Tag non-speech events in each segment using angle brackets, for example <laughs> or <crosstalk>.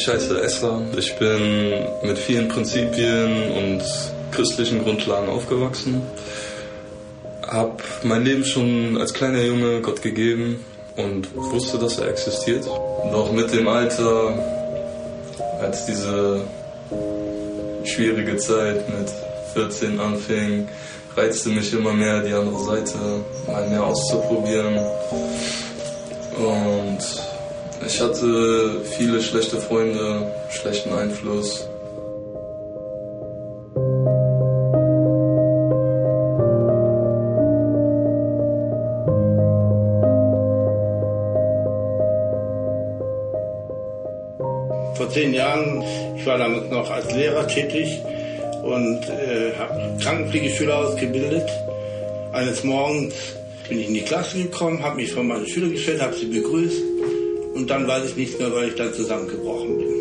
Ich heiße Esra. Ich bin mit vielen Prinzipien und christlichen Grundlagen aufgewachsen. Hab mein Leben schon als kleiner Junge Gott gegeben und wusste, dass er existiert. Doch mit dem Alter, als diese schwierige Zeit mit 14 anfing, reizte mich immer mehr die andere Seite, mal mehr auszuprobieren. Und ich hatte viele schlechte Freunde, schlechten Einfluss. Vor zehn Jahren, ich war damals noch als Lehrer tätig und äh, habe Krankenpflegeschüler ausgebildet. Eines Morgens bin ich in die Klasse gekommen, habe mich vor meine Schüler gestellt, habe sie begrüßt und dann weiß ich nichts mehr, weil ich dann zusammengebrochen bin.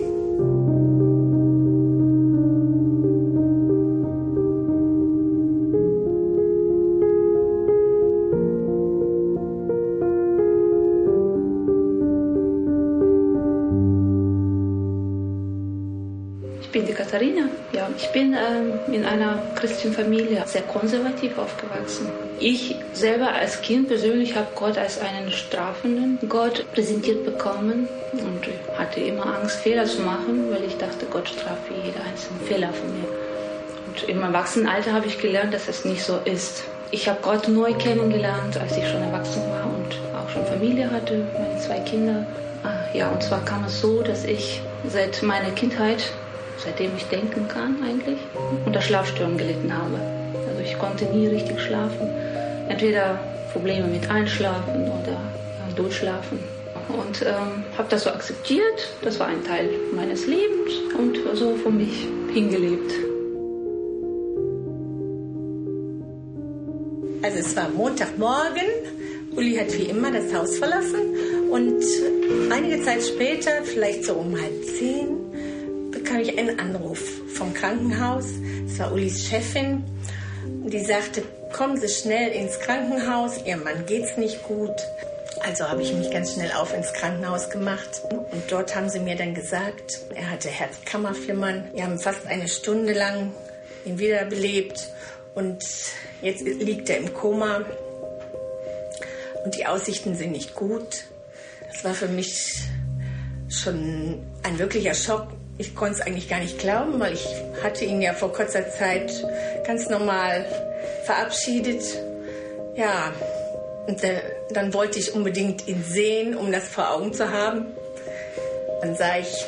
Ich bin ähm, in einer christlichen Familie sehr konservativ aufgewachsen. Ich selber als Kind persönlich habe Gott als einen strafenden Gott präsentiert bekommen und hatte immer Angst, Fehler zu machen, weil ich dachte, Gott straft für jeden einzelnen Fehler von mir. Und im Erwachsenenalter habe ich gelernt, dass es nicht so ist. Ich habe Gott neu kennengelernt, als ich schon erwachsen war und auch schon Familie hatte, meine zwei Kinder. Ah, Ja, und zwar kam es so, dass ich seit meiner Kindheit seitdem ich denken kann eigentlich, unter Schlafstörungen gelitten habe. Also ich konnte nie richtig schlafen. Entweder Probleme mit Einschlafen oder äh, Durchschlafen. Und ähm, habe das so akzeptiert. Das war ein Teil meines Lebens und so von mich hingelebt. Also es war Montagmorgen. Uli hat wie immer das Haus verlassen und einige Zeit später, vielleicht so um halb zehn, bekam ich einen Anruf vom Krankenhaus. Es war Ulis Chefin. Die sagte, kommen Sie schnell ins Krankenhaus, Ihrem Mann geht's nicht gut. Also habe ich mich ganz schnell auf ins Krankenhaus gemacht. Und dort haben sie mir dann gesagt, er hatte Herzkammerflimmern. Wir haben fast eine Stunde lang ihn wiederbelebt. Und jetzt liegt er im Koma. Und die Aussichten sind nicht gut. Das war für mich schon ein wirklicher Schock. Ich konnte es eigentlich gar nicht glauben, weil ich hatte ihn ja vor kurzer Zeit ganz normal verabschiedet. Ja, und dann wollte ich unbedingt ihn sehen, um das vor Augen zu haben. Dann sah ich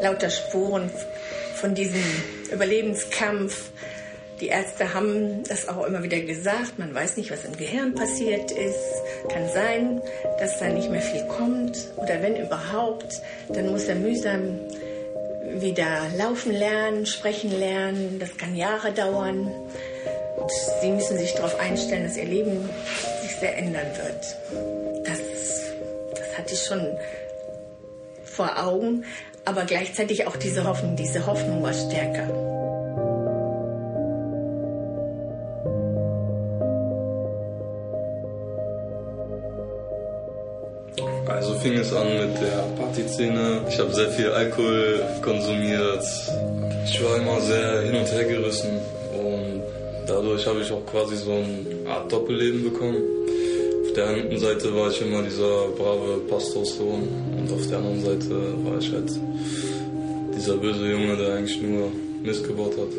lauter Spuren von diesem Überlebenskampf. Die Ärzte haben das auch immer wieder gesagt. Man weiß nicht, was im Gehirn passiert ist. Kann sein, dass da nicht mehr viel kommt. Oder wenn überhaupt, dann muss er mühsam wieder laufen lernen, sprechen lernen. Das kann Jahre dauern. Und sie müssen sich darauf einstellen, dass ihr Leben sich sehr ändern wird. Das, das hatte ich schon vor Augen. Aber gleichzeitig auch diese Hoffnung. Diese Hoffnung war stärker. Also fing es an mit der Partyszene. Ich habe sehr viel Alkohol konsumiert. Ich war immer sehr hin und her gerissen und dadurch habe ich auch quasi so eine Art Doppelleben bekommen. Auf der einen Seite war ich immer dieser brave Pastorssohn und auf der anderen Seite war ich halt dieser böse Junge, der eigentlich nur Mist gebaut hat.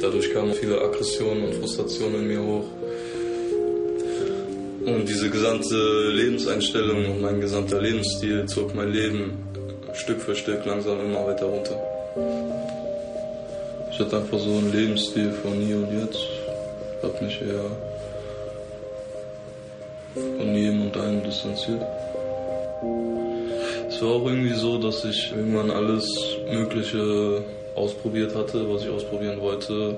Dadurch kamen viele Aggressionen und Frustrationen in mir hoch. Und diese gesamte Lebenseinstellung und mein gesamter Lebensstil zog mein Leben Stück für Stück langsam immer weiter runter. Ich hatte einfach so einen Lebensstil von nie und jetzt. Ich hab mich eher von jedem und allem distanziert. Es war auch irgendwie so, dass ich irgendwann alles Mögliche ausprobiert hatte, was ich ausprobieren wollte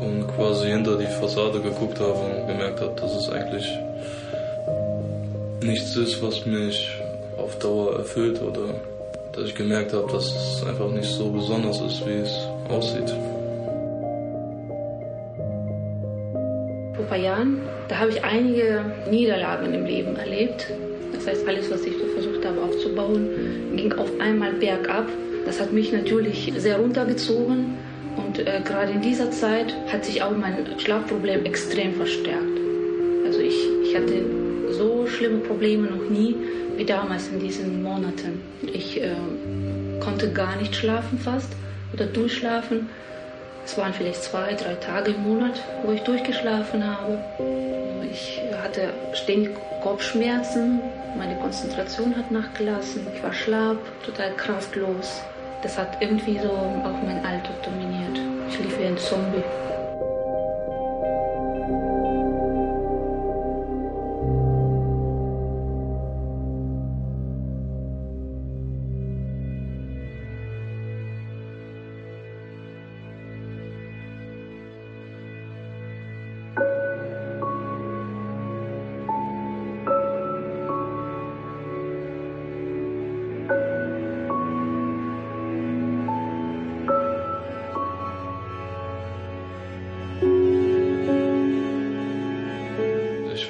und quasi hinter die Fassade geguckt habe und gemerkt habe, dass es eigentlich nichts ist, was mich auf Dauer erfüllt oder dass ich gemerkt habe, dass es einfach nicht so besonders ist, wie es aussieht. Vor ein paar Jahren, da habe ich einige Niederlagen im Leben erlebt. Das heißt, alles, was ich so versucht habe aufzubauen, ging auf einmal bergab. Das hat mich natürlich sehr runtergezogen. Und äh, gerade in dieser Zeit hat sich auch mein Schlafproblem extrem verstärkt. Also ich, ich hatte so schlimme Probleme noch nie wie damals in diesen Monaten. Ich äh, konnte gar nicht schlafen fast oder durchschlafen. Es waren vielleicht zwei, drei Tage im Monat, wo ich durchgeschlafen habe. Ich hatte ständig Kopfschmerzen, meine Konzentration hat nachgelassen, ich war schlapp, total kraftlos. Das hat irgendwie so auch mein Alltag dominiert. Ich lief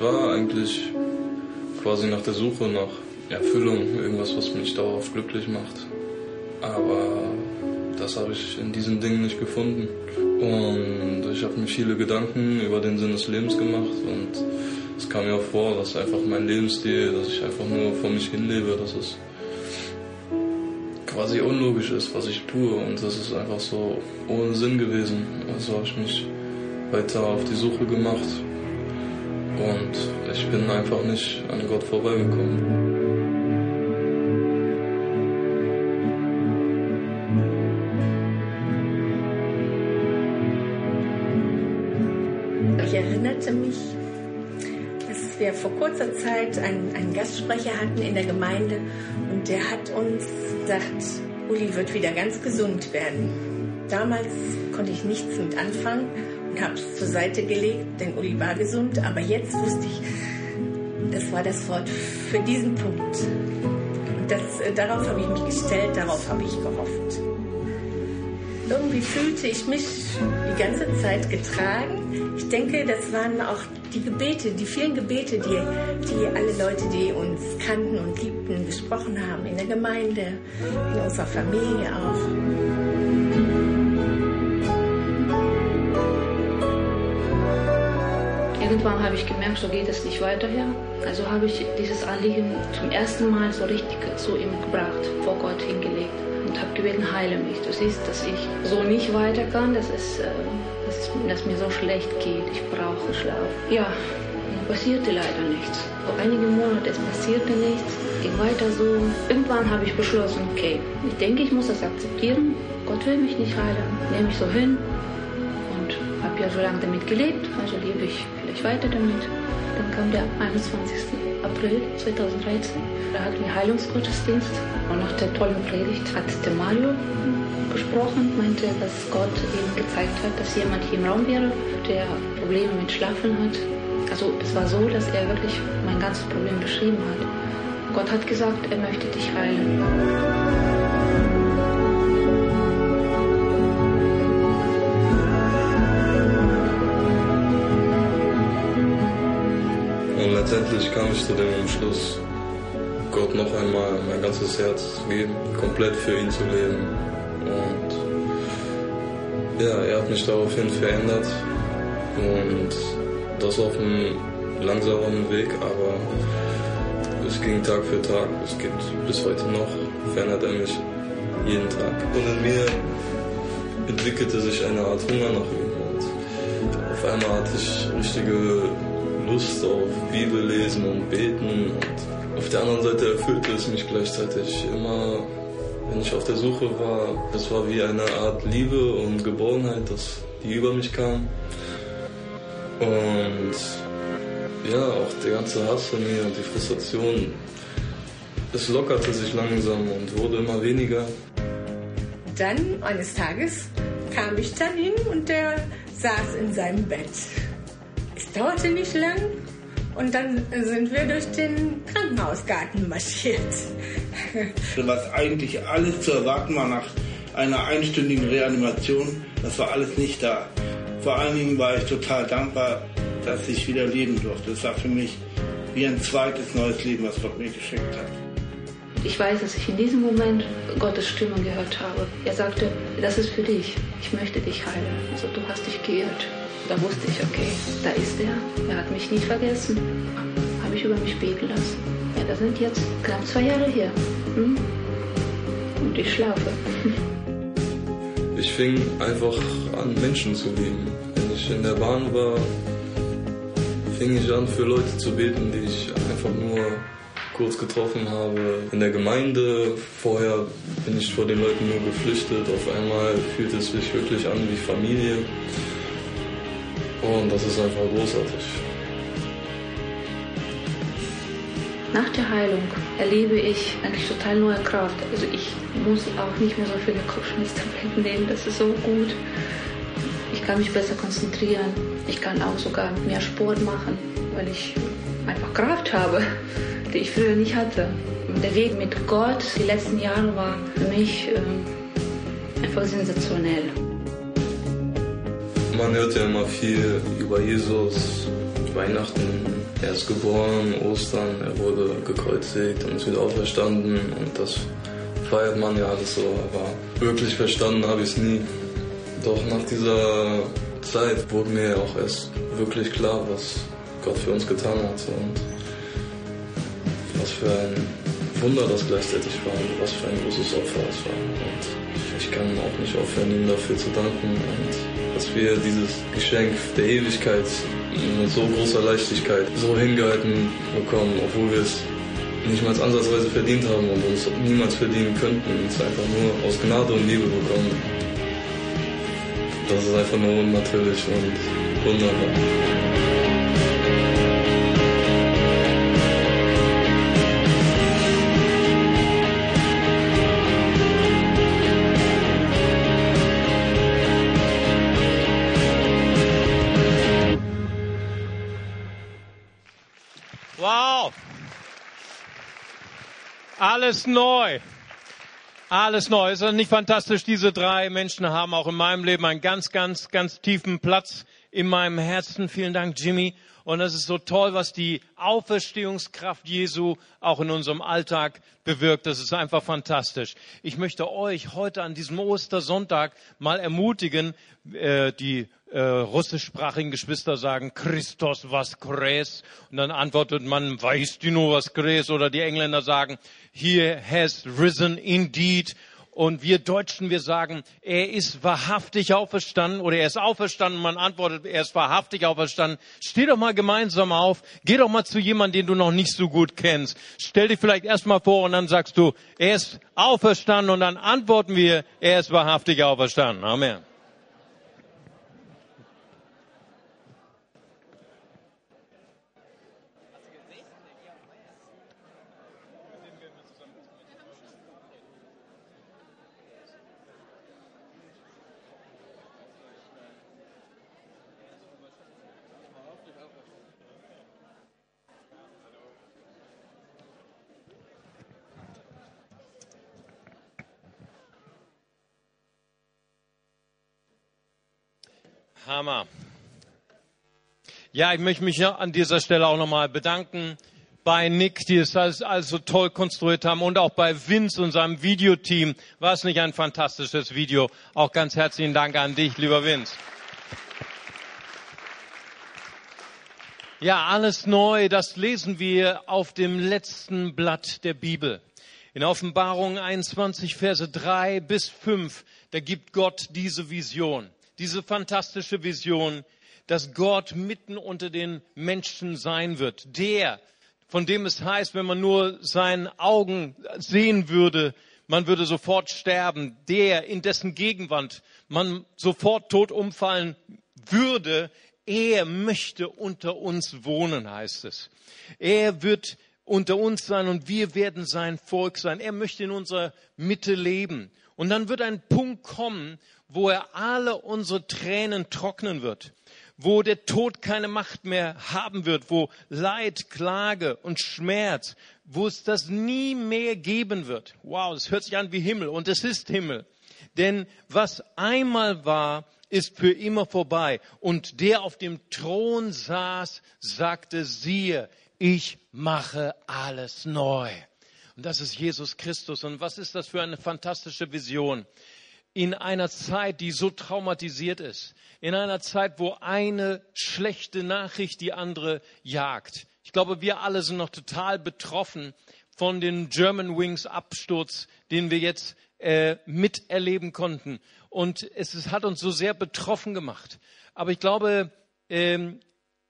wie ein Zombie. quasi nach der Suche nach Erfüllung, irgendwas, was mich dauerhaft glücklich macht. Aber das habe ich in diesen Dingen nicht gefunden. Und ich habe mir viele Gedanken über den Sinn des Lebens gemacht und es kam mir auch vor, dass einfach mein Lebensstil, dass ich einfach nur vor mich hinlebe, dass es quasi unlogisch ist, was ich tue und das ist einfach so ohne Sinn gewesen. Also habe ich mich weiter auf die Suche gemacht und ich bin einfach nicht an Gott vorbeigekommen. Ich erinnerte mich, dass wir vor kurzer Zeit einen, einen Gastsprecher hatten in der Gemeinde und der hat uns gesagt, Uli wird wieder ganz gesund werden. Damals konnte ich nichts mit anfangen und habe es zur Seite gelegt, denn Uli war gesund. Aber jetzt wusste ich, das war das Wort für diesen Punkt. Und das, äh, darauf habe ich mich gestellt, darauf habe ich gehofft. Irgendwie fühlte ich mich die ganze Zeit getragen. Ich denke, das waren auch die Gebete, die vielen Gebete, die, die alle Leute, die uns kannten und liebten, gesprochen haben, in der Gemeinde, in unserer Familie auch. Irgendwann habe ich gemerkt, so geht es nicht weiter. Also habe ich dieses Anliegen zum ersten Mal so richtig zu ihm gebracht, vor Gott hingelegt und habe gebeten, heile mich. Du siehst, dass ich so nicht weiter kann, dass, es, äh, dass, dass mir so schlecht geht. Ich brauche Schlaf. Ja, passierte leider nichts. Vor einigen Monaten es passierte nichts, ging weiter so. Irgendwann habe ich beschlossen, okay, ich denke, ich muss das akzeptieren. Gott will mich nicht heilen, nehme ich so hin und habe ja so lange damit gelebt, also lebe ich ich weiter damit. Dann kam der 21. April 2013. Da hatten wir Heilungsgottesdienst und nach der tollen Predigt hat der Mario gesprochen, meinte, dass Gott ihm gezeigt hat, dass jemand hier im Raum wäre, der Probleme mit Schlafen hat. Also es war so, dass er wirklich mein ganzes Problem beschrieben hat. Gott hat gesagt, er möchte dich heilen. Letztendlich kam ich zu dem Entschluss, Gott noch einmal mein ganzes Herz zu geben, komplett für ihn zu leben. Und ja, er hat mich daraufhin verändert und das auf einem langsamen Weg, aber es ging Tag für Tag, es geht bis heute noch, verändert er mich jeden Tag. Und in mir entwickelte sich eine Art Hunger nach ihm und auf einmal hatte ich richtige Lust auf Bibel lesen und beten. Und auf der anderen Seite erfüllte es mich gleichzeitig immer, wenn ich auf der Suche war. Das war wie eine Art Liebe und Geborgenheit, das, die über mich kam. Und ja, auch der ganze Hass von mir und die Frustration, es lockerte sich langsam und wurde immer weniger. Dann eines Tages kam ich dann hin und der saß in seinem Bett. Es dauerte nicht lang und dann sind wir durch den Krankenhausgarten marschiert. Was eigentlich alles zu erwarten war nach einer einstündigen Reanimation, das war alles nicht da. Vor allen Dingen war ich total dankbar, dass ich wieder leben durfte. Das war für mich wie ein zweites neues Leben, was Gott mir geschenkt hat. Ich weiß, dass ich in diesem Moment Gottes Stimme gehört habe. Er sagte, das ist für dich. Ich möchte dich heilen. Also du hast dich geirrt. Da wusste ich, okay, da ist er. Er hat mich nie vergessen. Habe ich über mich beten lassen. Ja, das sind jetzt knapp zwei Jahre her. Hm? Und ich schlafe. <laughs> Ich fing einfach an, Menschen zu lieben. Wenn ich in der Bahn war, fing ich an, für Leute zu beten, die ich einfach nur kurz getroffen habe. In der Gemeinde, vorher bin ich vor den Leuten nur geflüchtet. Auf einmal fühlt es sich wirklich an wie Familie. Und das ist einfach großartig. Nach der Heilung erlebe ich eigentlich total neue Kraft. Also ich muss auch nicht mehr so viele Kopfschmerztabletten nehmen. Das ist so gut. Ich kann mich besser konzentrieren. Ich kann auch sogar mehr Sport machen, weil ich einfach Kraft habe <laughs> die ich früher nicht hatte. Der Weg mit Gott die letzten Jahre war für mich äh, einfach sensationell. Man hört ja immer viel über Jesus, Weihnachten, er ist geboren, Ostern, er wurde gekreuzigt und ist wieder auferstanden und das feiert man ja alles so, aber wirklich verstanden habe ich es nie. Doch nach dieser Zeit wurde mir auch erst wirklich klar, was Gott für uns getan hat. Und was für ein Wunder das gleichzeitig war und was für ein großes Opfer es war. Und ich kann auch nicht aufhören, ihm dafür zu danken und dass wir dieses Geschenk der Ewigkeit mit so großer Leichtigkeit so hingehalten bekommen, obwohl wir es nicht mal ansatzweise verdient haben und uns niemals verdienen könnten, es einfach nur aus Gnade und Liebe bekommen. Das ist einfach nur unnatürlich und wunderbar. Alles neu. Alles neu. Ist das nicht fantastisch? Diese drei Menschen haben auch in meinem Leben einen ganz, ganz, ganz tiefen Platz in meinem Herzen. Vielen Dank, Jimmy. Und es ist so toll, was die Auferstehungskraft Jesu auch in unserem Alltag bewirkt. Das ist einfach fantastisch. Ich möchte euch heute an diesem Ostersonntag mal ermutigen, äh, die äh, russischsprachigen Geschwister sagen Christos was kres und dann antwortet man weißt du nur was kres oder die Engländer sagen He has risen indeed und wir Deutschen, wir sagen, er ist wahrhaftig auferstanden oder er ist auferstanden. Man antwortet, er ist wahrhaftig auferstanden. Steh doch mal gemeinsam auf. Geh doch mal zu jemandem, den du noch nicht so gut kennst. Stell dich vielleicht erstmal vor und dann sagst du, er ist auferstanden und dann antworten wir, er ist wahrhaftig auferstanden. Amen. Hammer. Ja, ich möchte mich an dieser Stelle auch nochmal bedanken bei Nick, die es alles, so toll konstruiert haben und auch bei Vince und seinem Videoteam. War es nicht ein fantastisches Video? Auch ganz herzlichen Dank an dich, lieber Vince. Ja, alles neu, das lesen wir auf dem letzten Blatt der Bibel. In Offenbarung 21, Verse 3 bis 5, da gibt Gott diese Vision diese fantastische Vision, dass Gott mitten unter den Menschen sein wird. Der, von dem es heißt, wenn man nur seinen Augen sehen würde, man würde sofort sterben. Der, in dessen Gegenwand man sofort tot umfallen würde, er möchte unter uns wohnen, heißt es. Er wird unter uns sein und wir werden sein Volk sein. Er möchte in unserer Mitte leben. Und dann wird ein Punkt kommen, wo er alle unsere Tränen trocknen wird, wo der Tod keine Macht mehr haben wird, wo Leid, Klage und Schmerz, wo es das nie mehr geben wird. Wow, das hört sich an wie Himmel und es ist Himmel. Denn was einmal war, ist für immer vorbei. Und der auf dem Thron saß, sagte, siehe, ich mache alles neu. Und das ist Jesus Christus. Und was ist das für eine fantastische Vision? In einer Zeit, die so traumatisiert ist, in einer Zeit, wo eine schlechte Nachricht die andere jagt. Ich glaube, wir alle sind noch total betroffen von dem German Wings Absturz, den wir jetzt äh, miterleben konnten. Und es, es, hat uns so sehr betroffen gemacht. Aber ich glaube, ähm,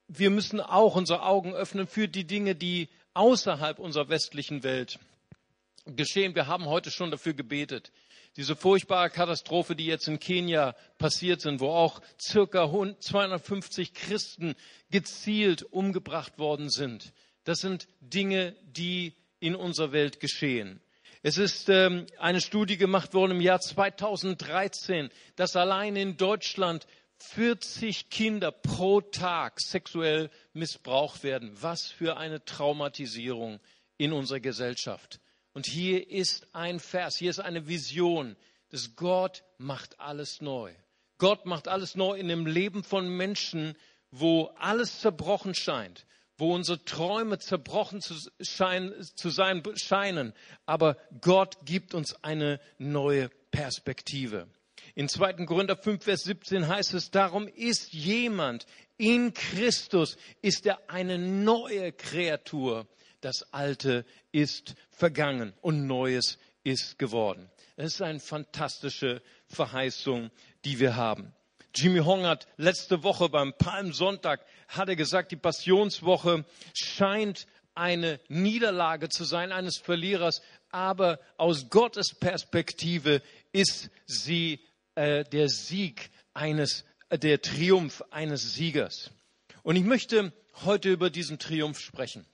wir müssen auch unsere Augen öffnen für die Dinge, die außerhalb unserer westlichen Welt geschehen. Wir haben heute schon dafür gebetet. Diese furchtbare Katastrophe, die jetzt in Kenia passiert sind, wo auch circa 250 Christen gezielt umgebracht worden sind. Das sind Dinge, die in unserer Welt geschehen. Es ist ähm, eine Studie gemacht worden im Jahr 2013, dass allein in Deutschland 40 Kinder pro Tag sexuell missbraucht werden. Was für eine Traumatisierung in unserer Gesellschaft. Und hier ist ein Vers, hier ist eine Vision, dass Gott macht alles neu. Gott macht alles neu in dem Leben von Menschen, wo alles zerbrochen scheint, wo unsere Träume zerbrochen zu, schein, zu sein scheinen. Aber Gott gibt uns eine neue Perspektive. In 2. Korinther 5, Vers 17 heißt es, darum ist jemand in Christus, ist er eine neue Kreatur. Das Alte ist vergangen und Neues ist geworden. Das ist eine fantastische Verheißung, die wir haben. Jimmy Hong hat letzte Woche beim Palmsonntag hat er gesagt, die Passionswoche scheint eine Niederlage zu sein eines Verlierers, aber aus Gottes Perspektive ist sie äh, der Sieg eines, äh, der Triumph eines Siegers. Und ich möchte heute über diesen Triumph sprechen.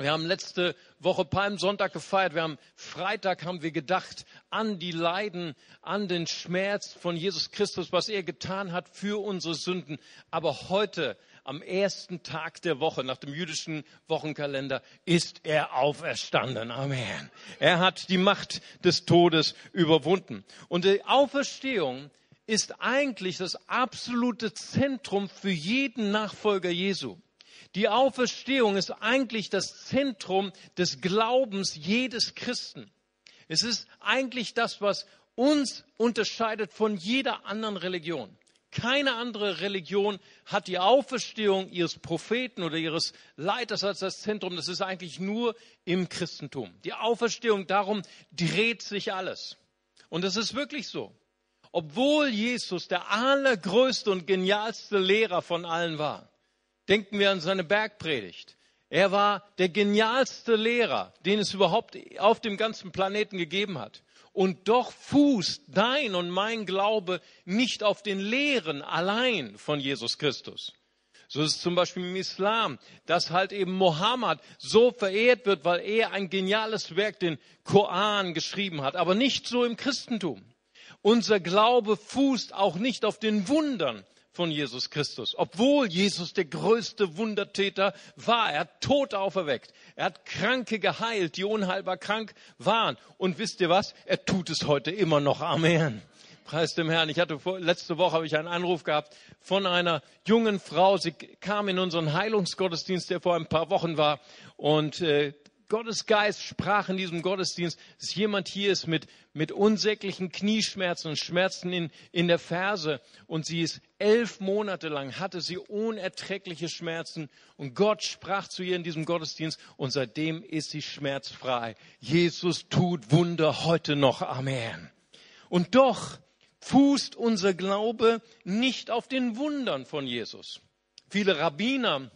Wir haben letzte Woche Palmsonntag gefeiert. Wir haben Freitag haben wir gedacht an die Leiden, an den Schmerz von Jesus Christus, was er getan hat für unsere Sünden. Aber heute, am ersten Tag der Woche nach dem jüdischen Wochenkalender, ist er auferstanden. Amen. Er hat die Macht des Todes überwunden. Und die Auferstehung ist eigentlich das absolute Zentrum für jeden Nachfolger Jesu. Die Auferstehung ist eigentlich das Zentrum des Glaubens jedes Christen. Es ist eigentlich das, was uns unterscheidet von jeder anderen Religion. Keine andere Religion hat die Auferstehung ihres Propheten oder ihres Leiters als das Zentrum. Das ist eigentlich nur im Christentum. Die Auferstehung, darum dreht sich alles. Und es ist wirklich so. Obwohl Jesus der allergrößte und genialste Lehrer von allen war, Denken wir an seine Bergpredigt. Er war der genialste Lehrer, den es überhaupt auf dem ganzen Planeten gegeben hat. Und doch fußt dein und mein Glaube nicht auf den Lehren allein von Jesus Christus. So ist es zum Beispiel im Islam, dass halt eben Mohammed so verehrt wird, weil er ein geniales Werk, den Koran, geschrieben hat. Aber nicht so im Christentum. Unser Glaube fußt auch nicht auf den Wundern von Jesus Christus. Obwohl Jesus der größte Wundertäter war, er hat Tote auferweckt, er hat Kranke geheilt, die unheilbar krank waren. Und wisst ihr was? Er tut es heute immer noch. Amen. Preis dem Herrn. Ich hatte vor, letzte Woche habe ich einen Anruf gehabt von einer jungen Frau. Sie kam in unseren Heilungsgottesdienst, der vor ein paar Wochen war. Und äh, Gottes Geist sprach in diesem Gottesdienst, dass jemand hier ist mit, mit unsäglichen Knieschmerzen und Schmerzen in, in der Ferse. Und sie ist elf Monate lang, hatte sie unerträgliche Schmerzen. Und Gott sprach zu ihr in diesem Gottesdienst und seitdem ist sie schmerzfrei. Jesus tut Wunder heute noch. Amen. Und doch fußt unser Glaube nicht auf den Wundern von Jesus. Viele Rabbiner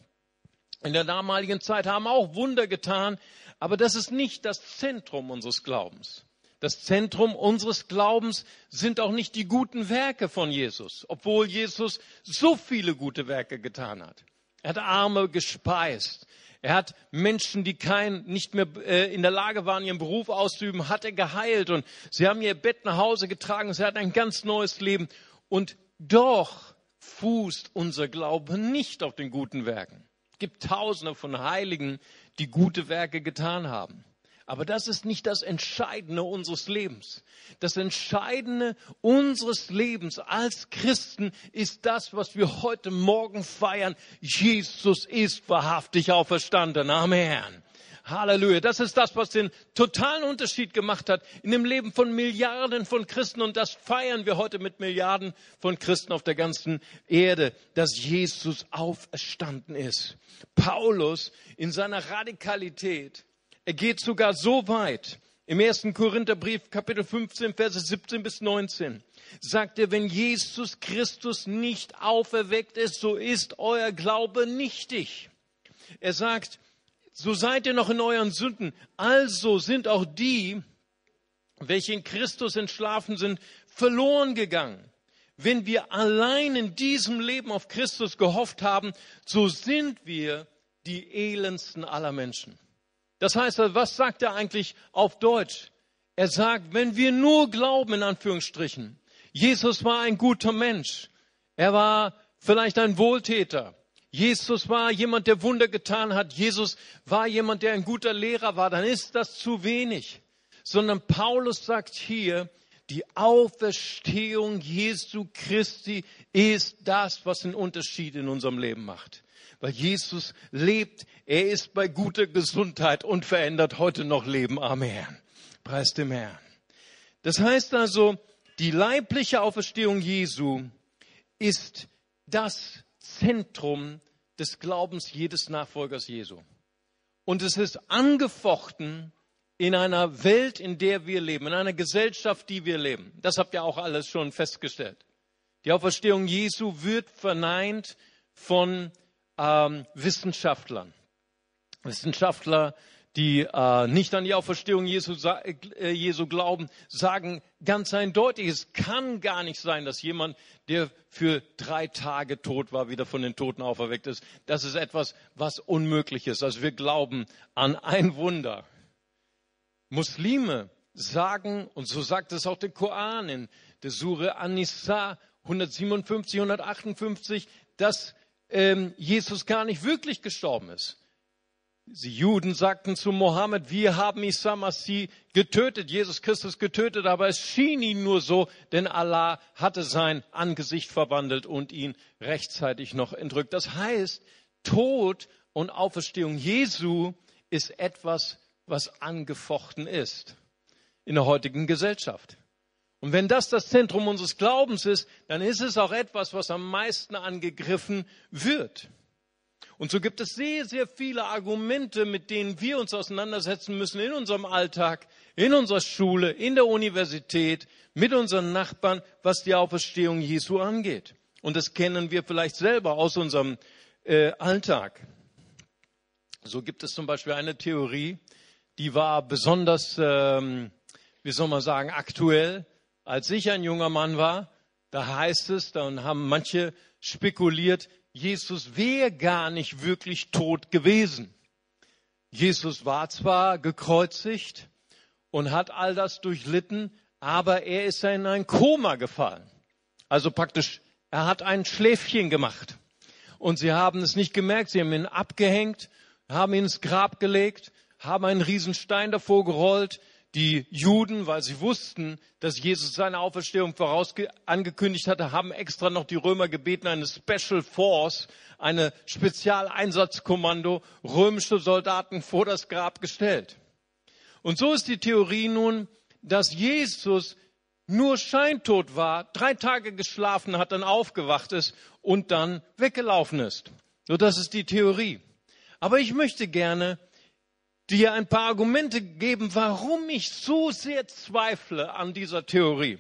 in der damaligen Zeit haben auch Wunder getan, aber das ist nicht das Zentrum unseres Glaubens. Das Zentrum unseres Glaubens sind auch nicht die guten Werke von Jesus, obwohl Jesus so viele gute Werke getan hat. Er hat Arme gespeist. Er hat Menschen, die kein, nicht mehr äh, in der Lage waren, ihren Beruf auszuüben, hat er geheilt und sie haben ihr Bett nach Hause getragen. Sie hat ein ganz neues Leben. Und doch fußt unser Glaube nicht auf den guten Werken. Es gibt Tausende von Heiligen, die gute Werke getan haben. Aber das ist nicht das Entscheidende unseres Lebens. Das Entscheidende unseres Lebens als Christen ist das, was wir heute Morgen feiern. Jesus ist wahrhaftig auferstanden. Amen. Halleluja. Das ist das, was den totalen Unterschied gemacht hat in dem Leben von Milliarden von Christen. Und das feiern wir heute mit Milliarden von Christen auf der ganzen Erde, dass Jesus auferstanden ist. Paulus in seiner Radikalität, er geht sogar so weit, im ersten Korintherbrief, Kapitel 15, Verse 17 bis 19, sagt er, wenn Jesus Christus nicht auferweckt ist, so ist euer Glaube nichtig. Er sagt, so seid ihr noch in euren Sünden. Also sind auch die, welche in Christus entschlafen sind, verloren gegangen. Wenn wir allein in diesem Leben auf Christus gehofft haben, so sind wir die elendsten aller Menschen. Das heißt, was sagt er eigentlich auf Deutsch? Er sagt, wenn wir nur glauben, in Anführungsstrichen, Jesus war ein guter Mensch, er war vielleicht ein Wohltäter, Jesus war jemand, der Wunder getan hat. Jesus war jemand, der ein guter Lehrer war. Dann ist das zu wenig. Sondern Paulus sagt hier, die Auferstehung Jesu Christi ist das, was einen Unterschied in unserem Leben macht. Weil Jesus lebt, er ist bei guter Gesundheit und verändert heute noch Leben. Amen. Preis dem Herrn. Das heißt also, die leibliche Auferstehung Jesu ist das Zentrum des Glaubens jedes Nachfolgers Jesu. Und es ist angefochten in einer Welt, in der wir leben, in einer Gesellschaft, die wir leben. Das habt ihr auch alles schon festgestellt. Die Auferstehung Jesu wird verneint von ähm, Wissenschaftlern. Wissenschaftler die äh, nicht an die Auferstehung Jesu, äh, Jesu glauben, sagen ganz eindeutig, es kann gar nicht sein, dass jemand, der für drei Tage tot war, wieder von den Toten auferweckt ist. Das ist etwas, was unmöglich ist. Also wir glauben an ein Wunder. Muslime sagen, und so sagt es auch der Koran in der Sure An-Nisa 157, 158, dass ähm, Jesus gar nicht wirklich gestorben ist. Die Juden sagten zu Mohammed, wir haben Isa Masih getötet, Jesus Christus getötet, aber es schien ihnen nur so, denn Allah hatte sein Angesicht verwandelt und ihn rechtzeitig noch entrückt. Das heißt, Tod und Auferstehung Jesu ist etwas, was angefochten ist in der heutigen Gesellschaft. Und wenn das das Zentrum unseres Glaubens ist, dann ist es auch etwas, was am meisten angegriffen wird. Und so gibt es sehr, sehr viele Argumente, mit denen wir uns auseinandersetzen müssen in unserem Alltag, in unserer Schule, in der Universität, mit unseren Nachbarn, was die Auferstehung Jesu angeht. Und das kennen wir vielleicht selber aus unserem äh, Alltag. So gibt es zum Beispiel eine Theorie, die war besonders, ähm, wie soll man sagen, aktuell. Als ich ein junger Mann war, da heißt es, dann haben manche spekuliert, Jesus wäre gar nicht wirklich tot gewesen. Jesus war zwar gekreuzigt und hat all das durchlitten, aber er ist in ein Koma gefallen. Also praktisch, er hat ein Schläfchen gemacht. Und sie haben es nicht gemerkt, sie haben ihn abgehängt, haben ihn ins Grab gelegt, haben einen Riesenstein davor gerollt, die Juden, weil sie wussten, dass Jesus seine Auferstehung voraus angekündigt hatte, haben extra noch die Römer gebeten, eine Special Force, eine Spezialeinsatzkommando, römische Soldaten vor das Grab gestellt. Und so ist die Theorie nun, dass Jesus nur scheintot war, drei Tage geschlafen hat, dann aufgewacht ist und dann weggelaufen ist. So, das ist die Theorie. Aber ich möchte gerne dir ein paar Argumente geben, warum ich so sehr zweifle an dieser Theorie.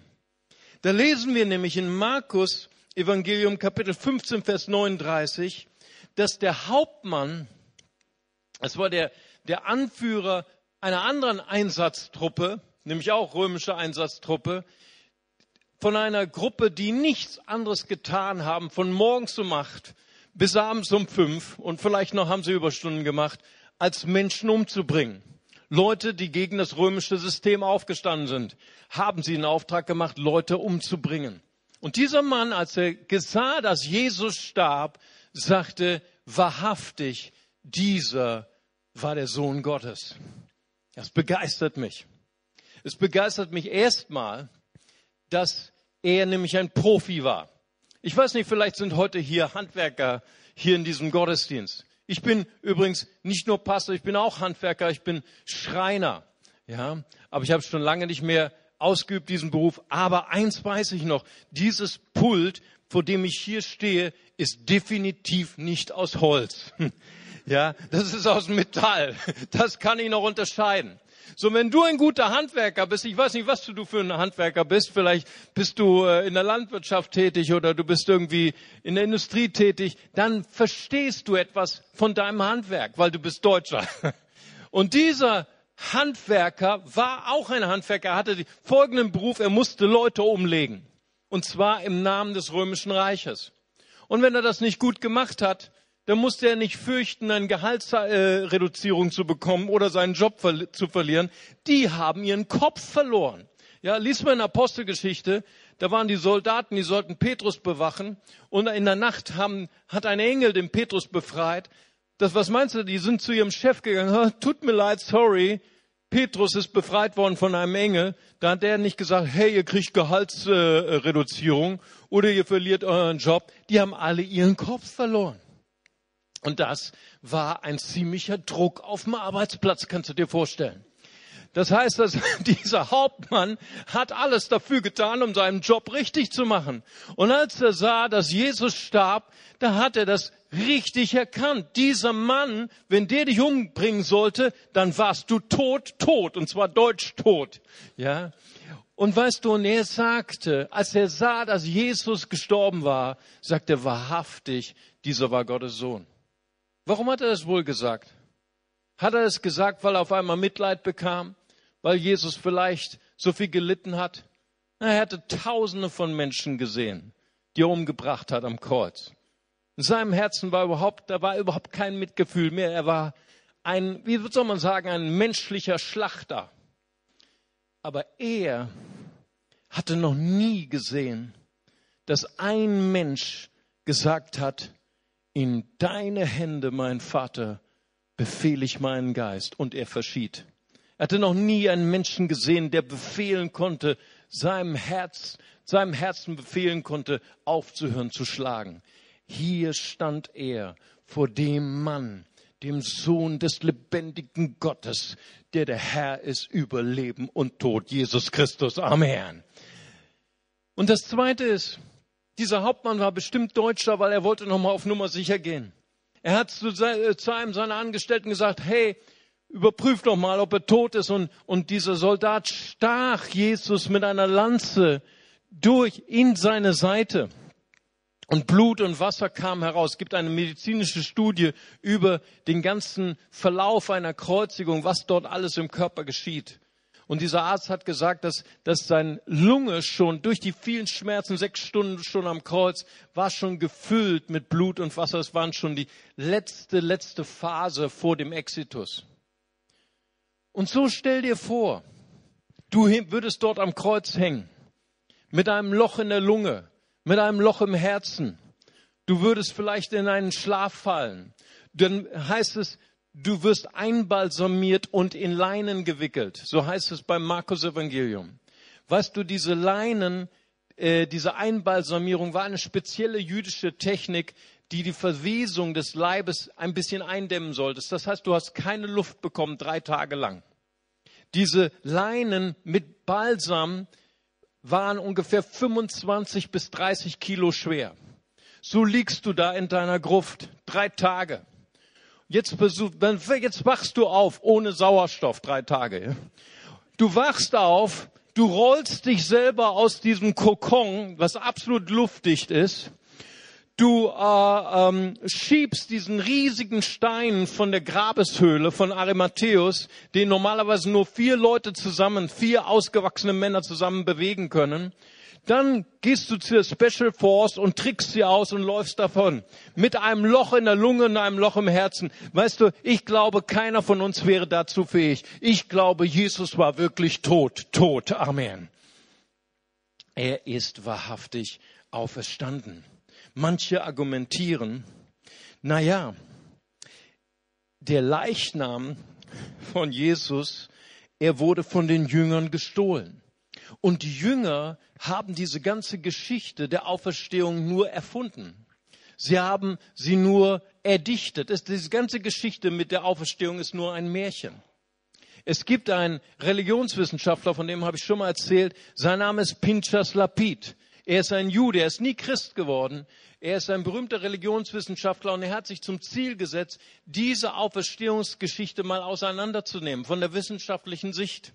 Da lesen wir nämlich in Markus Evangelium Kapitel 15, Vers 39, dass der Hauptmann, es war der, der Anführer einer anderen Einsatztruppe, nämlich auch römische Einsatztruppe, von einer Gruppe, die nichts anderes getan haben, von morgens um acht bis abends um fünf und vielleicht noch haben sie Überstunden gemacht, als Menschen umzubringen. Leute, die gegen das römische System aufgestanden sind, haben sie in Auftrag gemacht, Leute umzubringen. Und dieser Mann, als er gesah, dass Jesus starb, sagte wahrhaftig, dieser war der Sohn Gottes. Das begeistert mich. Es begeistert mich erstmal, dass er nämlich ein Profi war. Ich weiß nicht, vielleicht sind heute hier Handwerker hier in diesem Gottesdienst. Ich bin übrigens nicht nur Pastor, ich bin auch Handwerker, ich bin Schreiner. Ja, aber ich habe schon lange nicht mehr ausgeübt diesen Beruf. Aber eins weiß ich noch: Dieses Pult, vor dem ich hier stehe, ist definitiv nicht aus Holz. <laughs> Ja, das ist aus Metall. Das kann ich noch unterscheiden. So, wenn du ein guter Handwerker bist, ich weiß nicht, was du für ein Handwerker bist, vielleicht bist du äh, in der Landwirtschaft tätig oder du bist irgendwie in der Industrie tätig, dann verstehst du etwas von deinem Handwerk, weil du bist Deutscher. <laughs> Und dieser Handwerker war auch ein Handwerker, er hatte folgenden Beruf, er musste Leute umlegen. Und zwar im Namen des Römischen Reiches. Und wenn er das nicht gut gemacht hat, dann musste er nicht fürchten, eine Gehaltsreduzierung zu bekommen oder seinen Job zu verlieren. Die haben ihren Kopf verloren. Ja, lies mal in Apostelgeschichte, da waren die Soldaten, die sollten Petrus bewachen und in der Nacht haben, hat ein Engel den Petrus befreit. Das, was meinst du, die sind zu ihrem Chef gegangen, tut mir leid, sorry, Petrus ist befreit worden von einem Engel. Da hat der nicht gesagt, hey, ihr kriegt Gehaltsreduzierung oder ihr verliert euren Job. Die haben alle ihren Kopf verloren. Und das war ein ziemlicher Druck auf dem Arbeitsplatz, kannst du dir vorstellen. Das heißt, dass <laughs> dieser Hauptmann hat alles dafür getan, um seinen Job richtig zu machen. Und als er sah, dass Jesus starb, da hat er das richtig erkannt. Dieser Mann, wenn der dich umbringen sollte, dann warst du tot, tot, und zwar deutsch tot. Ja. Und weißt du, und er sagte, als er sah, dass Jesus gestorben war, sagte er wahrhaftig, dieser war Gottes Sohn. Warum hat er das wohl gesagt? Hat er es gesagt, weil er auf einmal Mitleid bekam? Weil Jesus vielleicht so viel gelitten hat? Er hatte Tausende von Menschen gesehen, die er umgebracht hat am Kreuz. In seinem Herzen war überhaupt, da war überhaupt kein Mitgefühl mehr. Er war ein, wie soll man sagen, ein menschlicher Schlachter. Aber er hatte noch nie gesehen, dass ein Mensch gesagt hat, in deine Hände, mein Vater, befehle ich meinen Geist. Und er verschied. Er hatte noch nie einen Menschen gesehen, der befehlen konnte, seinem Herz, seinem Herzen befehlen konnte, aufzuhören zu schlagen. Hier stand er vor dem Mann, dem Sohn des lebendigen Gottes, der der Herr ist über Leben und Tod, Jesus Christus. Amen. Und das Zweite ist, dieser Hauptmann war bestimmt Deutscher, weil er wollte nochmal auf Nummer sicher gehen. Er hat zu, äh, zu einem seiner Angestellten gesagt, hey, überprüf doch mal, ob er tot ist. Und, und dieser Soldat stach Jesus mit einer Lanze durch in seine Seite. Und Blut und Wasser kam heraus. Es gibt eine medizinische Studie über den ganzen Verlauf einer Kreuzigung, was dort alles im Körper geschieht. Und dieser Arzt hat gesagt, dass, dass sein Lunge schon durch die vielen Schmerzen, sechs Stunden schon am Kreuz, war schon gefüllt mit Blut und Wasser. Es waren schon die letzte, letzte Phase vor dem Exitus. Und so stell dir vor, du würdest dort am Kreuz hängen, mit einem Loch in der Lunge, mit einem Loch im Herzen. Du würdest vielleicht in einen Schlaf fallen. Dann heißt es, du wirst einbalsamiert und in Leinen gewickelt. So heißt es beim Markus Evangelium. Weißt du, diese Leinen, äh, diese Einbalsamierung war eine spezielle jüdische Technik, die die Verwesung des Leibes ein bisschen eindämmen sollte. Das heißt, du hast keine Luft bekommen drei Tage lang. Diese Leinen mit Balsam waren ungefähr 25 bis 30 Kilo schwer. So liegst du da in deiner Gruft drei Tage. Jetzt, jetzt wachst du auf ohne Sauerstoff drei Tage. Du wachst auf, du rollst dich selber aus diesem Kokon, was absolut luftdicht ist. Du äh, ähm, schiebst diesen riesigen Stein von der Grabeshöhle von Arimatheus, den normalerweise nur vier Leute zusammen, vier ausgewachsene Männer zusammen bewegen können. Dann gehst du zur Special Force und trickst sie aus und läufst davon. Mit einem Loch in der Lunge und einem Loch im Herzen. Weißt du, ich glaube, keiner von uns wäre dazu fähig. Ich glaube, Jesus war wirklich tot. Tot. Amen. Er ist wahrhaftig auferstanden. Manche argumentieren, na ja, der Leichnam von Jesus er wurde von den Jüngern gestohlen. Und die Jünger haben diese ganze Geschichte der Auferstehung nur erfunden. Sie haben sie nur erdichtet. Es, diese ganze Geschichte mit der Auferstehung ist nur ein Märchen. Es gibt einen Religionswissenschaftler, von dem habe ich schon mal erzählt. Sein Name ist Pinchas Lapid. Er ist ein Jude, er ist nie Christ geworden. Er ist ein berühmter Religionswissenschaftler und er hat sich zum Ziel gesetzt, diese Auferstehungsgeschichte mal auseinanderzunehmen von der wissenschaftlichen Sicht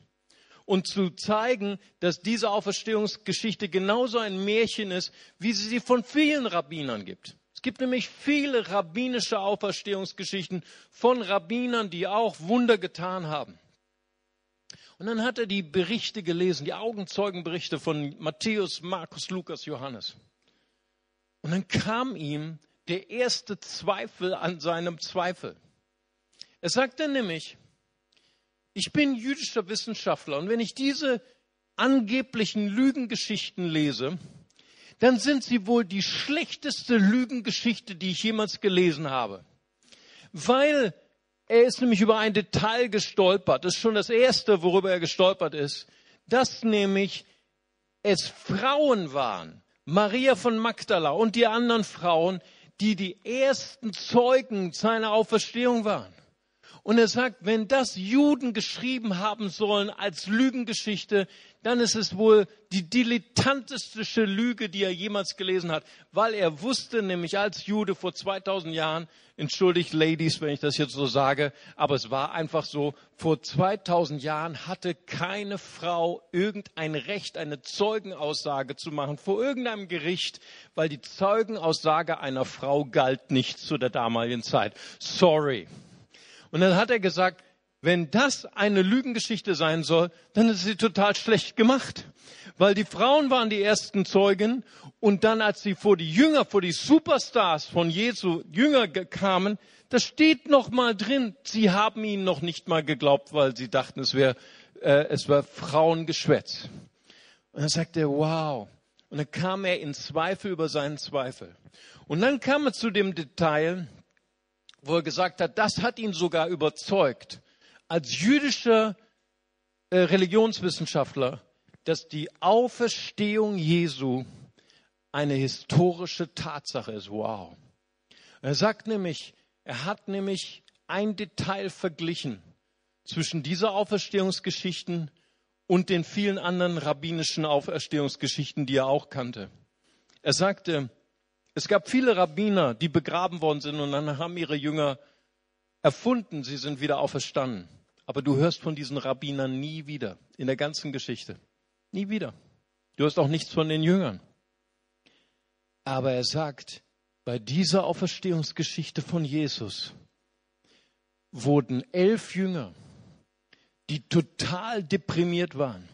und zu zeigen, dass diese Auferstehungsgeschichte genauso ein Märchen ist, wie sie sie von vielen Rabbinern gibt. Es gibt nämlich viele rabbinische Auferstehungsgeschichten von Rabbinern, die auch Wunder getan haben. Und dann hat er die Berichte gelesen, die Augenzeugenberichte von Matthäus, Markus, Lukas, Johannes. Und dann kam ihm der erste Zweifel an seinem Zweifel. Er sagte nämlich, ich bin jüdischer Wissenschaftler und wenn ich diese angeblichen Lügengeschichten lese, dann sind sie wohl die schlechteste Lügengeschichte, die ich jemals gelesen habe. Weil er ist nämlich über ein Detail gestolpert. Das ist schon das erste, worüber er gestolpert ist. Dass nämlich es Frauen waren, Maria von Magdala und die anderen Frauen, die die ersten Zeugen seiner Auferstehung waren. Und er sagt, wenn das Juden geschrieben haben sollen als Lügengeschichte, dann ist es wohl die dilettantistische Lüge, die er jemals gelesen hat, weil er wusste nämlich als Jude vor 2000 Jahren, entschuldigt Ladies, wenn ich das jetzt so sage, aber es war einfach so, vor 2000 Jahren hatte keine Frau irgendein Recht, eine Zeugenaussage zu machen vor irgendeinem Gericht, weil die Zeugenaussage einer Frau galt nicht zu der damaligen Zeit. Sorry. Und dann hat er gesagt, wenn das eine Lügengeschichte sein soll, dann ist sie total schlecht gemacht. Weil die Frauen waren die ersten Zeugen und dann, als sie vor die Jünger, vor die Superstars von Jesu Jünger kamen, da steht noch mal drin, sie haben ihnen noch nicht mal geglaubt, weil sie dachten, es wäre äh, es war Frauengeschwätz. Und dann sagte er, wow. Und dann kam er in Zweifel über seinen Zweifel. Und dann kam er zu dem Detail, wo er gesagt hat, das hat ihn sogar überzeugt, als jüdischer äh, Religionswissenschaftler, dass die Auferstehung Jesu eine historische Tatsache ist. Wow. Er sagt nämlich, er hat nämlich ein Detail verglichen zwischen dieser Auferstehungsgeschichten und den vielen anderen rabbinischen Auferstehungsgeschichten, die er auch kannte. Er sagte, es gab viele Rabbiner, die begraben worden sind und dann haben ihre Jünger erfunden, sie sind wieder auferstanden. Aber du hörst von diesen Rabbinern nie wieder in der ganzen Geschichte. Nie wieder. Du hörst auch nichts von den Jüngern. Aber er sagt, bei dieser Auferstehungsgeschichte von Jesus wurden elf Jünger, die total deprimiert waren,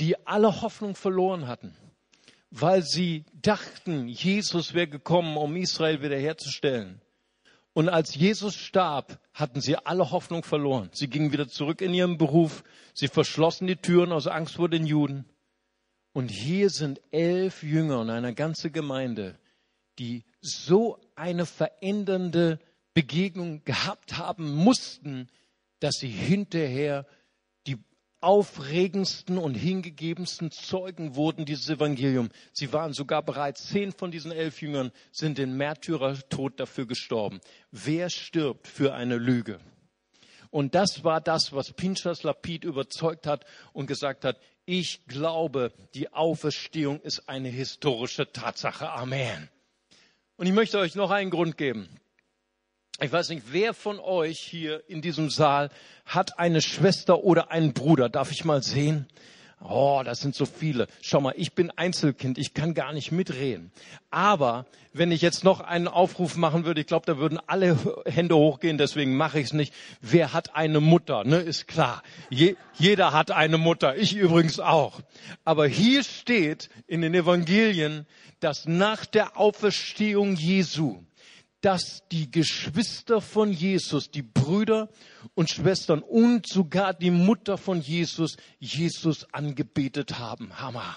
die alle Hoffnung verloren hatten, weil sie dachten, Jesus wäre gekommen, um Israel wiederherzustellen. Und als Jesus starb, hatten sie alle Hoffnung verloren. Sie gingen wieder zurück in ihren Beruf. Sie verschlossen die Türen aus Angst vor den Juden. Und hier sind elf Jünger und eine ganze Gemeinde, die so eine verändernde Begegnung gehabt haben mussten, dass sie hinterher aufregendsten und hingegebensten Zeugen wurden dieses Evangelium. Sie waren sogar bereits zehn von diesen elf Jüngern sind den Märtyrertod dafür gestorben. Wer stirbt für eine Lüge? Und das war das, was Pinchas Lapid überzeugt hat und gesagt hat, ich glaube, die Auferstehung ist eine historische Tatsache. Amen. Und ich möchte euch noch einen Grund geben. Ich weiß nicht, wer von euch hier in diesem Saal hat eine Schwester oder einen Bruder? Darf ich mal sehen? Oh, das sind so viele. Schau mal, ich bin Einzelkind, ich kann gar nicht mitreden. Aber wenn ich jetzt noch einen Aufruf machen würde, ich glaube, da würden alle Hände hochgehen, deswegen mache ich es nicht. Wer hat eine Mutter? Ne, ist klar. Je, jeder hat eine Mutter, ich übrigens auch. Aber hier steht in den Evangelien, dass nach der Auferstehung Jesu dass die Geschwister von Jesus, die Brüder und Schwestern und sogar die Mutter von Jesus, Jesus angebetet haben. Hammer.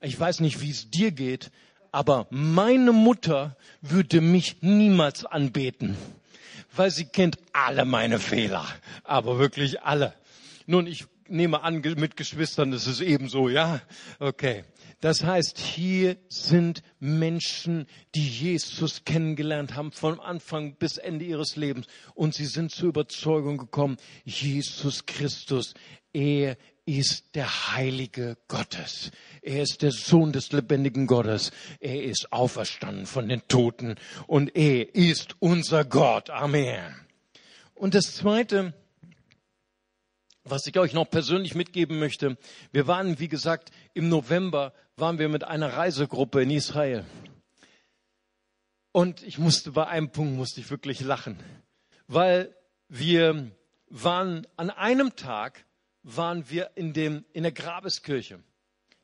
Ich weiß nicht, wie es dir geht, aber meine Mutter würde mich niemals anbeten, weil sie kennt alle meine Fehler, aber wirklich alle. Nun, ich nehme an, mit Geschwistern ist es ebenso, ja? Okay. Das heißt, hier sind Menschen, die Jesus kennengelernt haben, von Anfang bis Ende ihres Lebens. Und sie sind zur Überzeugung gekommen, Jesus Christus, er ist der Heilige Gottes. Er ist der Sohn des lebendigen Gottes. Er ist auferstanden von den Toten und er ist unser Gott. Amen. Und das Zweite, was ich euch noch persönlich mitgeben möchte, wir waren, wie gesagt, im November waren wir mit einer Reisegruppe in Israel. Und ich musste bei einem Punkt musste ich wirklich lachen, weil wir waren an einem Tag waren wir in, dem, in der Grabeskirche.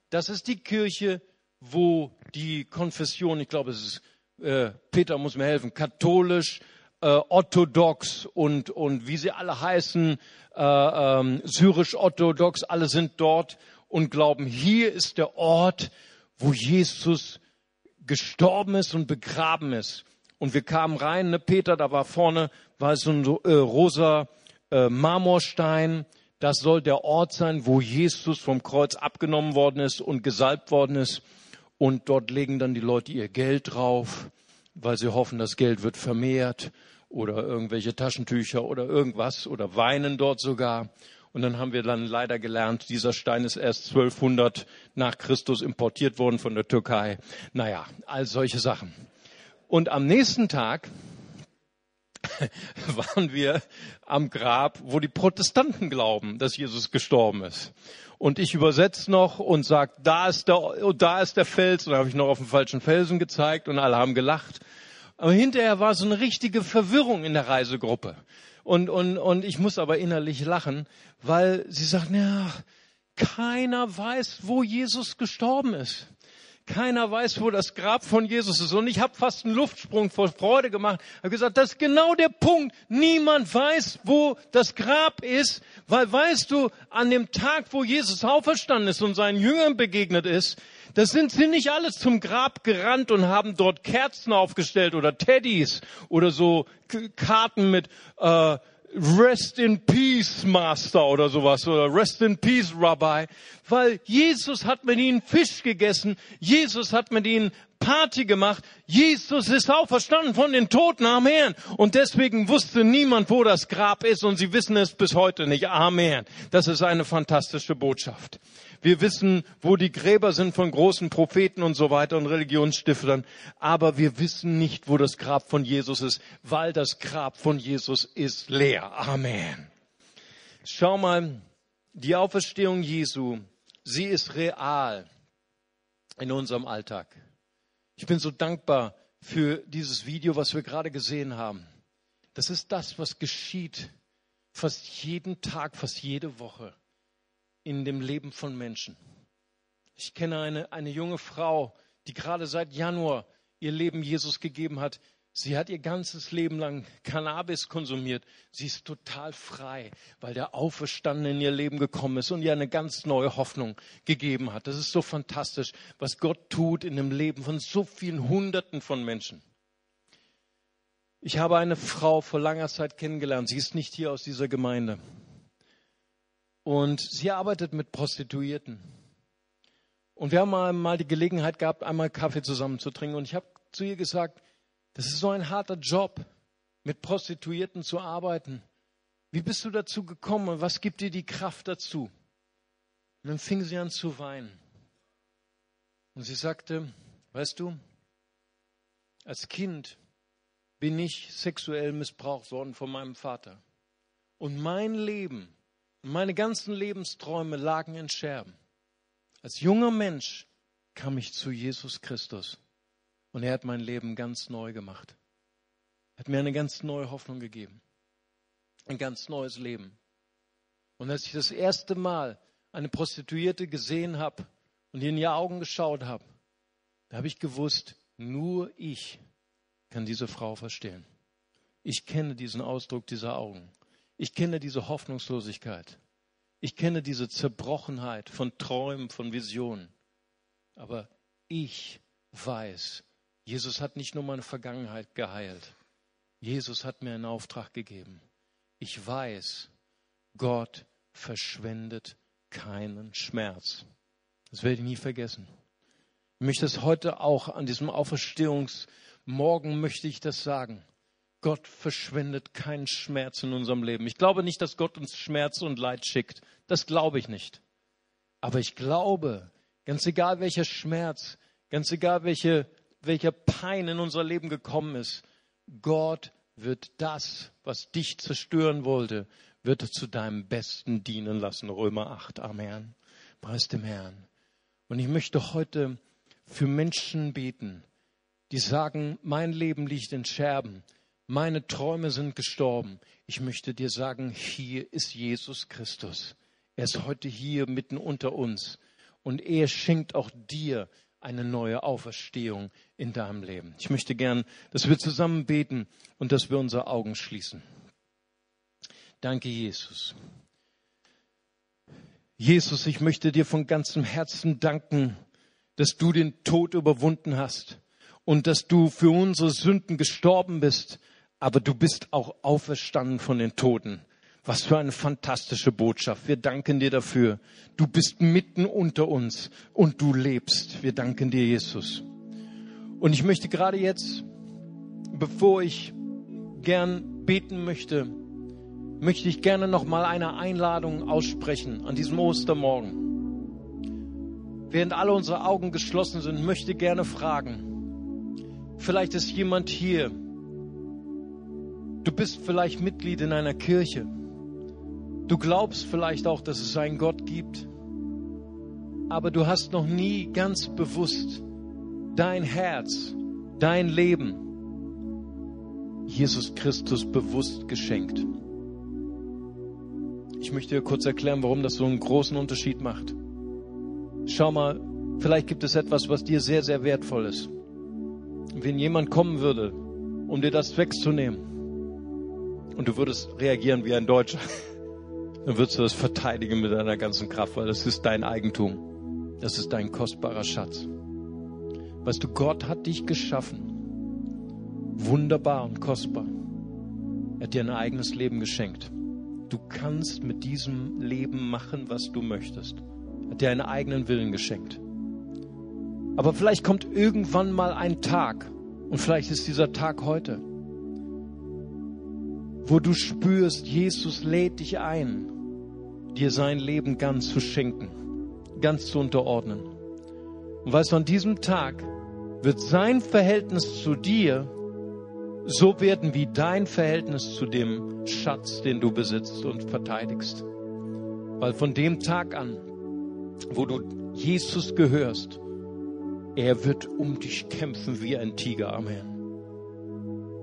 Das ist die Kirche, wo die Konfession, ich glaube, es ist, äh, Peter muss mir helfen, katholisch, äh, orthodox und, und wie sie alle heißen, äh, ähm, syrisch-orthodox, alle sind dort und glauben, hier ist der Ort, wo Jesus gestorben ist und begraben ist. Und wir kamen rein, ne, Peter, da war vorne, war so ein äh, rosa äh, Marmorstein, das soll der Ort sein, wo Jesus vom Kreuz abgenommen worden ist und gesalbt worden ist. Und dort legen dann die Leute ihr Geld drauf, weil sie hoffen, das Geld wird vermehrt oder irgendwelche Taschentücher oder irgendwas oder weinen dort sogar. Und dann haben wir dann leider gelernt, dieser Stein ist erst 1200 nach Christus importiert worden von der Türkei. Naja, all solche Sachen. Und am nächsten Tag <laughs> waren wir am Grab, wo die Protestanten glauben, dass Jesus gestorben ist. Und ich übersetze noch und sage, da ist der, da ist der Fels. Und da habe ich noch auf den falschen Felsen gezeigt und alle haben gelacht. Aber hinterher war so eine richtige Verwirrung in der Reisegruppe. Und, und, und ich muss aber innerlich lachen, weil sie sagten, ja, keiner weiß, wo Jesus gestorben ist. Keiner weiß, wo das Grab von Jesus ist. Und ich habe fast einen Luftsprung vor Freude gemacht. habe gesagt, das ist genau der Punkt. Niemand weiß, wo das Grab ist, weil weißt du, an dem Tag, wo Jesus auferstanden ist und seinen Jüngern begegnet ist, da sind sie nicht alles zum Grab gerannt und haben dort Kerzen aufgestellt oder Teddys oder so Karten mit äh, Rest in Peace Master oder sowas oder Rest in Peace Rabbi, weil Jesus hat mit ihnen Fisch gegessen, Jesus hat mit ihnen Party gemacht, Jesus ist auferstanden von den Toten, Amen. Und deswegen wusste niemand, wo das Grab ist und sie wissen es bis heute nicht, Amen. Das ist eine fantastische Botschaft. Wir wissen, wo die Gräber sind von großen Propheten und so weiter und Religionsstiftern. Aber wir wissen nicht, wo das Grab von Jesus ist, weil das Grab von Jesus ist leer. Amen. Schau mal, die Auferstehung Jesu, sie ist real in unserem Alltag. Ich bin so dankbar für dieses Video, was wir gerade gesehen haben. Das ist das, was geschieht fast jeden Tag, fast jede Woche in dem Leben von Menschen. Ich kenne eine, eine junge Frau, die gerade seit Januar ihr Leben Jesus gegeben hat. Sie hat ihr ganzes Leben lang Cannabis konsumiert. Sie ist total frei, weil der Auferstandene in ihr Leben gekommen ist und ihr eine ganz neue Hoffnung gegeben hat. Das ist so fantastisch, was Gott tut in dem Leben von so vielen Hunderten von Menschen. Ich habe eine Frau vor langer Zeit kennengelernt. Sie ist nicht hier aus dieser Gemeinde. Und sie arbeitet mit Prostituierten. Und wir haben mal die Gelegenheit gehabt, einmal Kaffee zusammen zu trinken. Und ich habe zu ihr gesagt, das ist so ein harter Job, mit Prostituierten zu arbeiten. Wie bist du dazu gekommen und was gibt dir die Kraft dazu? Und dann fing sie an zu weinen. Und sie sagte, weißt du, als Kind bin ich sexuell missbraucht worden von meinem Vater. Und mein Leben meine ganzen Lebensträume lagen in Scherben. Als junger Mensch kam ich zu Jesus Christus und er hat mein Leben ganz neu gemacht. Er hat mir eine ganz neue Hoffnung gegeben. Ein ganz neues Leben. Und als ich das erste Mal eine Prostituierte gesehen habe und in die Augen geschaut habe, da habe ich gewusst, nur ich kann diese Frau verstehen. Ich kenne diesen Ausdruck dieser Augen. Ich kenne diese Hoffnungslosigkeit. Ich kenne diese Zerbrochenheit von Träumen, von Visionen. Aber ich weiß, Jesus hat nicht nur meine Vergangenheit geheilt. Jesus hat mir einen Auftrag gegeben. Ich weiß, Gott verschwendet keinen Schmerz. Das werde ich nie vergessen. Ich möchte es heute auch an diesem Auferstehungsmorgen möchte ich das sagen. Gott verschwendet keinen Schmerz in unserem Leben. Ich glaube nicht, dass Gott uns Schmerz und Leid schickt. Das glaube ich nicht. Aber ich glaube, ganz egal welcher Schmerz, ganz egal welche, welcher Pein in unser Leben gekommen ist, Gott wird das, was dich zerstören wollte, wird er zu deinem Besten dienen lassen. Römer 8. Amen. Preis dem Herrn. Und ich möchte heute für Menschen beten, die sagen, mein Leben liegt in Scherben, meine Träume sind gestorben. Ich möchte dir sagen, hier ist Jesus Christus. Er ist heute hier mitten unter uns und er schenkt auch dir eine neue Auferstehung in deinem Leben. Ich möchte gern, dass wir zusammen beten und dass wir unsere Augen schließen. Danke, Jesus. Jesus, ich möchte dir von ganzem Herzen danken, dass du den Tod überwunden hast und dass du für unsere Sünden gestorben bist, aber du bist auch auferstanden von den Toten. Was für eine fantastische Botschaft. Wir danken dir dafür. Du bist mitten unter uns und du lebst. Wir danken dir, Jesus. Und ich möchte gerade jetzt, bevor ich gern beten möchte, möchte ich gerne noch mal eine Einladung aussprechen an diesem Ostermorgen. Während alle unsere Augen geschlossen sind, möchte gerne fragen. Vielleicht ist jemand hier. Du bist vielleicht Mitglied in einer Kirche. Du glaubst vielleicht auch, dass es einen Gott gibt, aber du hast noch nie ganz bewusst dein Herz, dein Leben Jesus Christus bewusst geschenkt. Ich möchte dir kurz erklären, warum das so einen großen Unterschied macht. Schau mal, vielleicht gibt es etwas, was dir sehr, sehr wertvoll ist. Wenn jemand kommen würde, um dir das wegzunehmen, und du würdest reagieren wie ein Deutscher, <laughs> dann wirst du das verteidigen mit deiner ganzen Kraft, weil das ist dein Eigentum. Das ist dein kostbarer Schatz. Weißt du, Gott hat dich geschaffen. Wunderbar und kostbar. Er hat dir ein eigenes Leben geschenkt. Du kannst mit diesem Leben machen, was du möchtest. Er hat dir einen eigenen Willen geschenkt. Aber vielleicht kommt irgendwann mal ein Tag, und vielleicht ist dieser Tag heute, wo du spürst, Jesus lädt dich ein, dir sein Leben ganz zu schenken, ganz zu unterordnen. Und weißt du, an diesem Tag wird sein Verhältnis zu dir so werden wie dein Verhältnis zu dem Schatz, den du besitzt und verteidigst. Weil von dem Tag an, wo du Jesus gehörst, er wird um dich kämpfen wie ein Tiger. Amen.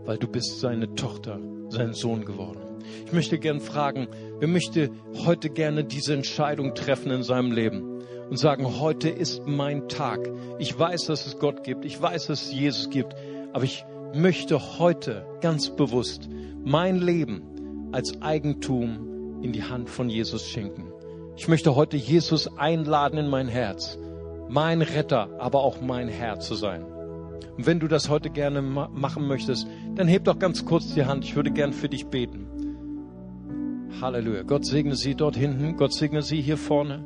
Weil du bist seine Tochter, sein Sohn geworden. Ich möchte gern fragen, wer möchte heute gerne diese Entscheidung treffen in seinem Leben und sagen, heute ist mein Tag. Ich weiß, dass es Gott gibt. Ich weiß, dass es Jesus gibt. Aber ich möchte heute ganz bewusst mein Leben als Eigentum in die Hand von Jesus schenken. Ich möchte heute Jesus einladen in mein Herz, mein Retter, aber auch mein Herr zu sein. Und wenn du das heute gerne ma machen möchtest, dann heb doch ganz kurz die Hand. Ich würde gern für dich beten. Halleluja. Gott segne Sie dort hinten. Gott segne Sie hier vorne.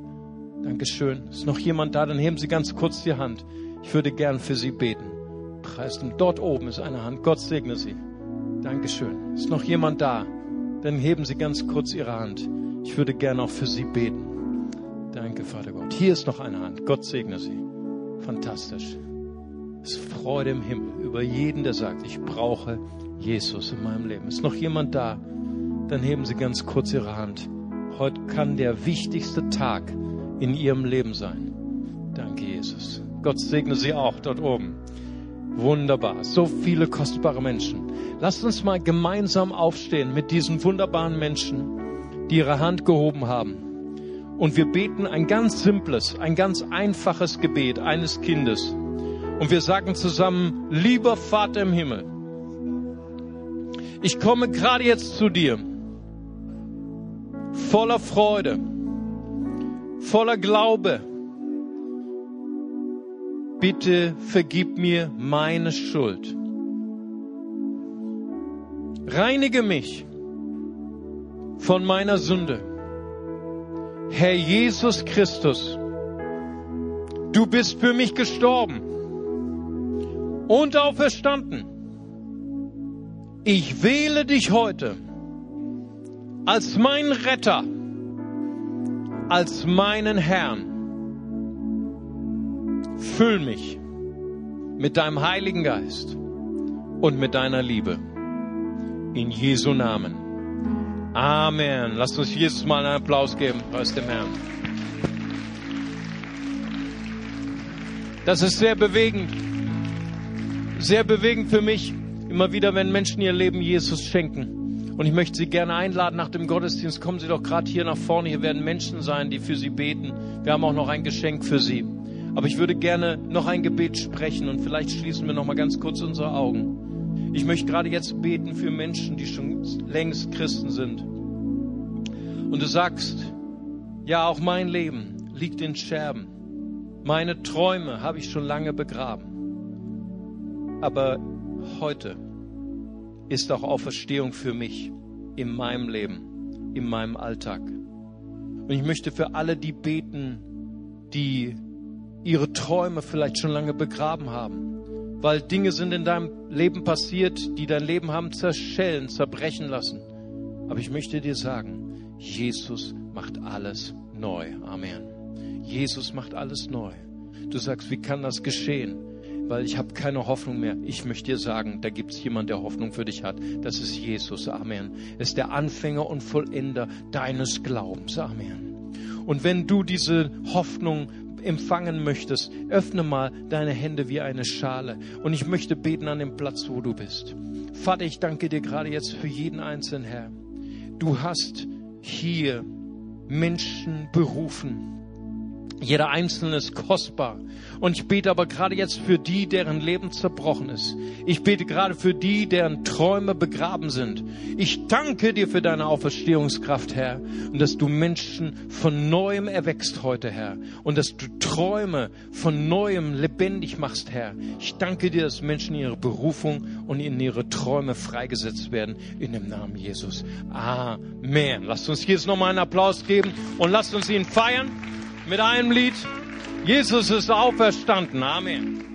Dankeschön. Ist noch jemand da? Dann heben Sie ganz kurz die Hand. Ich würde gern für Sie beten. Preis. Und dort oben ist eine Hand. Gott segne Sie. Dankeschön. Ist noch jemand da? Dann heben Sie ganz kurz Ihre Hand. Ich würde gern auch für Sie beten. Danke, Vater Gott. Hier ist noch eine Hand. Gott segne Sie. Fantastisch. Es ist Freude im Himmel über jeden, der sagt, ich brauche Jesus in meinem Leben. Ist noch jemand da? dann heben Sie ganz kurz Ihre Hand. Heute kann der wichtigste Tag in Ihrem Leben sein. Danke, Jesus. Gott segne Sie auch dort oben. Wunderbar. So viele kostbare Menschen. Lasst uns mal gemeinsam aufstehen mit diesen wunderbaren Menschen, die ihre Hand gehoben haben. Und wir beten ein ganz simples, ein ganz einfaches Gebet eines Kindes. Und wir sagen zusammen, lieber Vater im Himmel, ich komme gerade jetzt zu dir voller Freude, voller Glaube. Bitte vergib mir meine Schuld. Reinige mich von meiner Sünde. Herr Jesus Christus, du bist für mich gestorben und auferstanden. Ich wähle dich heute als mein Retter, als meinen Herrn. Füll mich mit deinem Heiligen Geist und mit deiner Liebe. In Jesu Namen. Amen. Lasst uns Jesus mal einen Applaus geben. Preis dem Herrn. Das ist sehr bewegend. Sehr bewegend für mich. Immer wieder, wenn Menschen ihr Leben Jesus schenken. Und ich möchte Sie gerne einladen nach dem Gottesdienst. Kommen Sie doch gerade hier nach vorne. Hier werden Menschen sein, die für Sie beten. Wir haben auch noch ein Geschenk für Sie. Aber ich würde gerne noch ein Gebet sprechen und vielleicht schließen wir noch mal ganz kurz unsere Augen. Ich möchte gerade jetzt beten für Menschen, die schon längst Christen sind. Und du sagst, ja, auch mein Leben liegt in Scherben. Meine Träume habe ich schon lange begraben. Aber heute ist auch Auferstehung für mich in meinem Leben, in meinem Alltag. Und ich möchte für alle die beten, die ihre Träume vielleicht schon lange begraben haben, weil Dinge sind in deinem Leben passiert, die dein Leben haben zerschellen, zerbrechen lassen. Aber ich möchte dir sagen, Jesus macht alles neu. Amen. Jesus macht alles neu. Du sagst, wie kann das geschehen? Weil ich habe keine Hoffnung mehr. Ich möchte dir sagen, da gibt es jemand, der Hoffnung für dich hat. Das ist Jesus. Amen. Er ist der Anfänger und Vollender deines Glaubens. Amen. Und wenn du diese Hoffnung empfangen möchtest, öffne mal deine Hände wie eine Schale. Und ich möchte beten an dem Platz, wo du bist. Vater, ich danke dir gerade jetzt für jeden einzelnen Herr. Du hast hier Menschen berufen. Jeder Einzelne ist kostbar. Und ich bete aber gerade jetzt für die, deren Leben zerbrochen ist. Ich bete gerade für die, deren Träume begraben sind. Ich danke dir für deine Auferstehungskraft, Herr. Und dass du Menschen von neuem erwächst heute, Herr. Und dass du Träume von neuem lebendig machst, Herr. Ich danke dir, dass Menschen in ihre Berufung und in ihre Träume freigesetzt werden. In dem Namen Jesus. Amen. Lasst uns jetzt nochmal einen Applaus geben und lasst uns ihn feiern mit einem Lied. Jesus ist auferstanden. Amen.